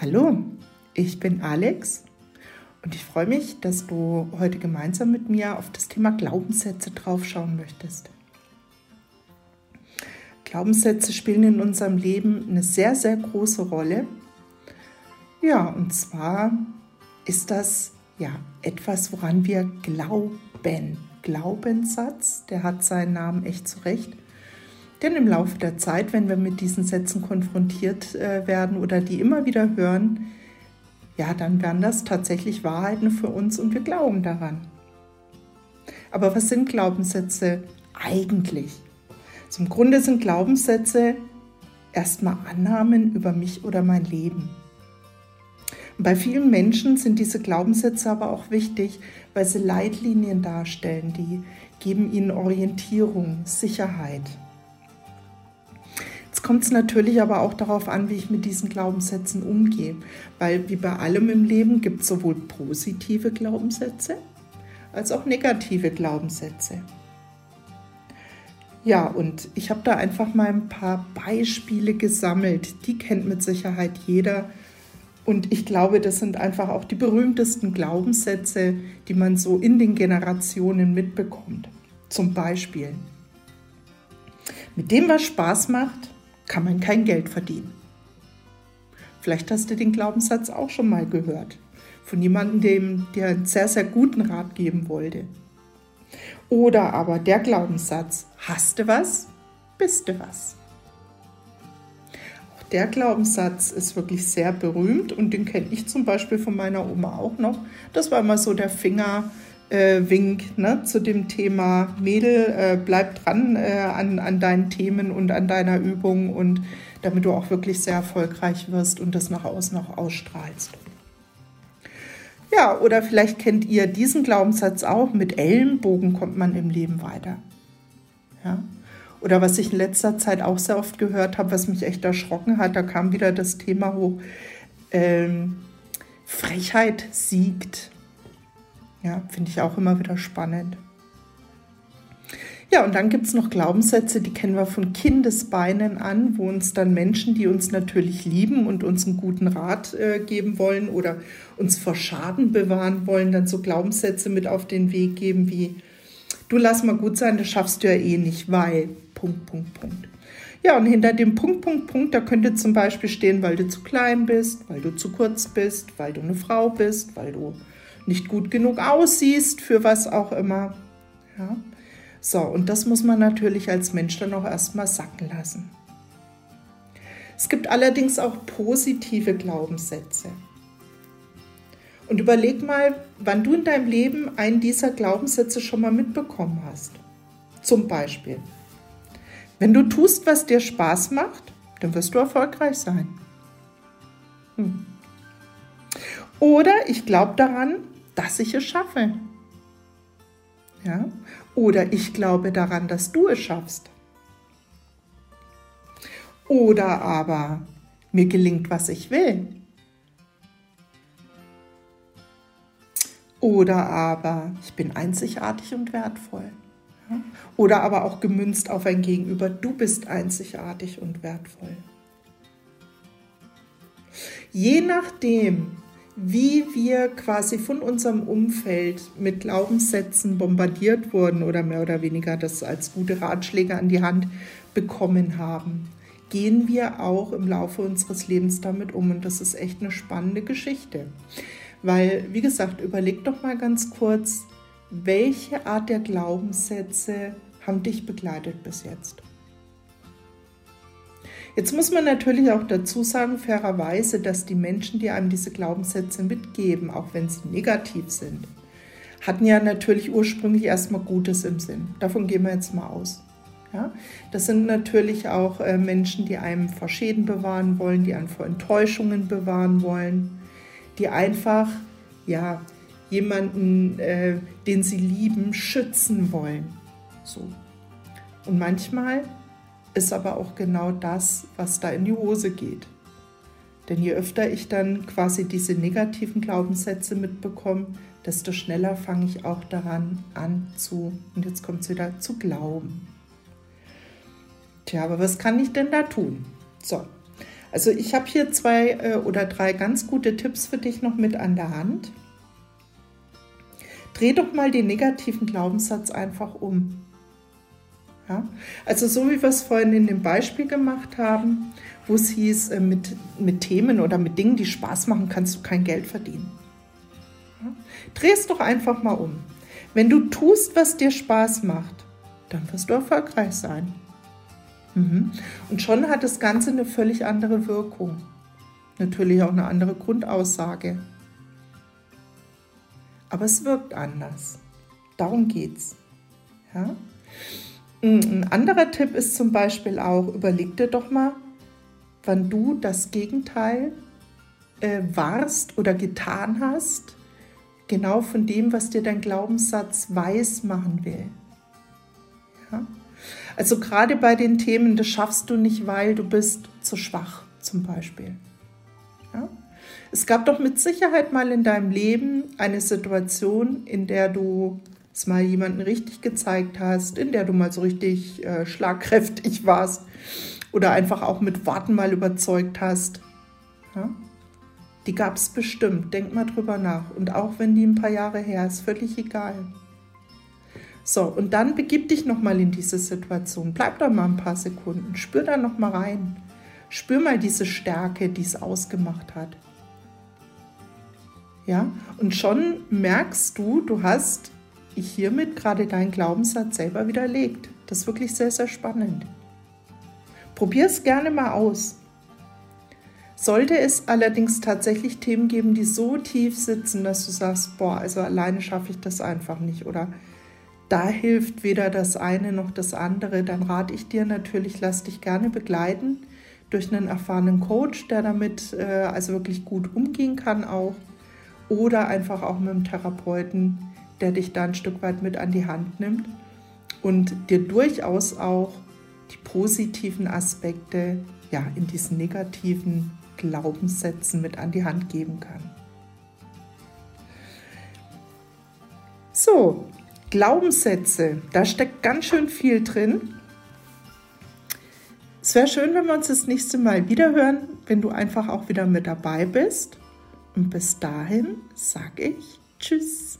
Hallo, ich bin Alex und ich freue mich, dass du heute gemeinsam mit mir auf das Thema Glaubenssätze draufschauen möchtest. Glaubenssätze spielen in unserem Leben eine sehr, sehr große Rolle. Ja, und zwar ist das ja etwas, woran wir glauben. Glaubenssatz, der hat seinen Namen echt zurecht. Denn im Laufe der Zeit, wenn wir mit diesen Sätzen konfrontiert äh, werden oder die immer wieder hören, ja, dann werden das tatsächlich Wahrheiten für uns und wir glauben daran. Aber was sind Glaubenssätze eigentlich? Zum Grunde sind Glaubenssätze erstmal Annahmen über mich oder mein Leben. Bei vielen Menschen sind diese Glaubenssätze aber auch wichtig, weil sie Leitlinien darstellen, die geben ihnen Orientierung, Sicherheit. Jetzt kommt es natürlich aber auch darauf an, wie ich mit diesen Glaubenssätzen umgehe, weil wie bei allem im Leben gibt es sowohl positive Glaubenssätze als auch negative Glaubenssätze. Ja, und ich habe da einfach mal ein paar Beispiele gesammelt. Die kennt mit Sicherheit jeder. Und ich glaube, das sind einfach auch die berühmtesten Glaubenssätze, die man so in den Generationen mitbekommt. Zum Beispiel, mit dem, was Spaß macht, kann man kein Geld verdienen. Vielleicht hast du den Glaubenssatz auch schon mal gehört. Von jemandem, dem dir einen sehr, sehr guten Rat geben wollte. Oder aber der Glaubenssatz, hast du was, bist du was. Auch der Glaubenssatz ist wirklich sehr berühmt und den kenne ich zum Beispiel von meiner Oma auch noch. Das war immer so der Finger, äh, Wink ne, zu dem Thema Mädel, äh, bleib dran äh, an, an deinen Themen und an deiner Übung und damit du auch wirklich sehr erfolgreich wirst und das nach außen auch ausstrahlst. Ja, oder vielleicht kennt ihr diesen Glaubenssatz auch, mit Ellenbogen kommt man im Leben weiter. Ja? Oder was ich in letzter Zeit auch sehr oft gehört habe, was mich echt erschrocken hat, da kam wieder das Thema hoch, ähm, Frechheit siegt. Ja, finde ich auch immer wieder spannend. Ja, und dann gibt es noch Glaubenssätze, die kennen wir von Kindesbeinen an, wo uns dann Menschen, die uns natürlich lieben und uns einen guten Rat äh, geben wollen oder uns vor Schaden bewahren wollen, dann so Glaubenssätze mit auf den Weg geben wie, du lass mal gut sein, das schaffst du ja eh nicht, weil, Punkt, Punkt, Punkt. Ja, und hinter dem Punkt, Punkt, Punkt, da könnte zum Beispiel stehen, weil du zu klein bist, weil du zu kurz bist, weil du eine Frau bist, weil du nicht gut genug aussiehst, für was auch immer. Ja. So, und das muss man natürlich als Mensch dann auch erstmal sacken lassen. Es gibt allerdings auch positive Glaubenssätze. Und überleg mal, wann du in deinem Leben einen dieser Glaubenssätze schon mal mitbekommen hast. Zum Beispiel, wenn du tust, was dir Spaß macht, dann wirst du erfolgreich sein. Hm. Oder ich glaube daran, dass ich es schaffe. Ja? Oder ich glaube daran, dass du es schaffst. Oder aber mir gelingt, was ich will. Oder aber ich bin einzigartig und wertvoll. Oder aber auch gemünzt auf ein Gegenüber, du bist einzigartig und wertvoll. Je nachdem, wie wir quasi von unserem Umfeld mit Glaubenssätzen bombardiert wurden oder mehr oder weniger das als gute Ratschläge an die Hand bekommen haben, gehen wir auch im Laufe unseres Lebens damit um. Und das ist echt eine spannende Geschichte. Weil, wie gesagt, überleg doch mal ganz kurz, welche Art der Glaubenssätze haben dich begleitet bis jetzt? Jetzt muss man natürlich auch dazu sagen, fairerweise, dass die Menschen, die einem diese Glaubenssätze mitgeben, auch wenn sie negativ sind, hatten ja natürlich ursprünglich erstmal Gutes im Sinn. Davon gehen wir jetzt mal aus. Ja? Das sind natürlich auch äh, Menschen, die einem vor Schäden bewahren wollen, die einen vor Enttäuschungen bewahren wollen, die einfach ja, jemanden, äh, den sie lieben, schützen wollen. So. Und manchmal ist aber auch genau das, was da in die Hose geht. Denn je öfter ich dann quasi diese negativen Glaubenssätze mitbekomme, desto schneller fange ich auch daran an zu, und jetzt kommt es wieder, zu glauben. Tja, aber was kann ich denn da tun? So, Also ich habe hier zwei äh, oder drei ganz gute Tipps für dich noch mit an der Hand. Dreh doch mal den negativen Glaubenssatz einfach um. Ja? Also so wie wir es vorhin in dem Beispiel gemacht haben, wo es hieß, äh, mit, mit Themen oder mit Dingen, die Spaß machen, kannst du kein Geld verdienen. Ja? Dreh es doch einfach mal um. Wenn du tust, was dir Spaß macht, dann wirst du erfolgreich sein. Mhm. Und schon hat das Ganze eine völlig andere Wirkung. Natürlich auch eine andere Grundaussage. Aber es wirkt anders. Darum geht's. Ja? Ein anderer Tipp ist zum Beispiel auch, überleg dir doch mal, wann du das Gegenteil äh, warst oder getan hast, genau von dem, was dir dein Glaubenssatz weiß machen will. Ja? Also gerade bei den Themen, das schaffst du nicht, weil du bist zu schwach zum Beispiel. Ja? Es gab doch mit Sicherheit mal in deinem Leben eine Situation, in der du mal jemanden richtig gezeigt hast, in der du mal so richtig äh, schlagkräftig warst oder einfach auch mit Worten mal überzeugt hast. Ja? Die gab es bestimmt, denk mal drüber nach. Und auch wenn die ein paar Jahre her ist, völlig egal. So, und dann begib dich nochmal in diese Situation. Bleib da mal ein paar Sekunden. Spür da nochmal rein. Spür mal diese Stärke, die es ausgemacht hat. Ja, und schon merkst du, du hast hiermit gerade deinen Glaubenssatz selber widerlegt. Das ist wirklich sehr, sehr spannend. Probier es gerne mal aus. Sollte es allerdings tatsächlich Themen geben, die so tief sitzen, dass du sagst, boah, also alleine schaffe ich das einfach nicht oder da hilft weder das eine noch das andere, dann rate ich dir natürlich, lass dich gerne begleiten durch einen erfahrenen Coach, der damit äh, also wirklich gut umgehen kann auch oder einfach auch mit einem Therapeuten, der dich da ein Stück weit mit an die Hand nimmt und dir durchaus auch die positiven Aspekte ja in diesen negativen Glaubenssätzen mit an die Hand geben kann. So, Glaubenssätze, da steckt ganz schön viel drin. Es wäre schön, wenn wir uns das nächste Mal wieder hören, wenn du einfach auch wieder mit dabei bist. Und bis dahin sage ich Tschüss.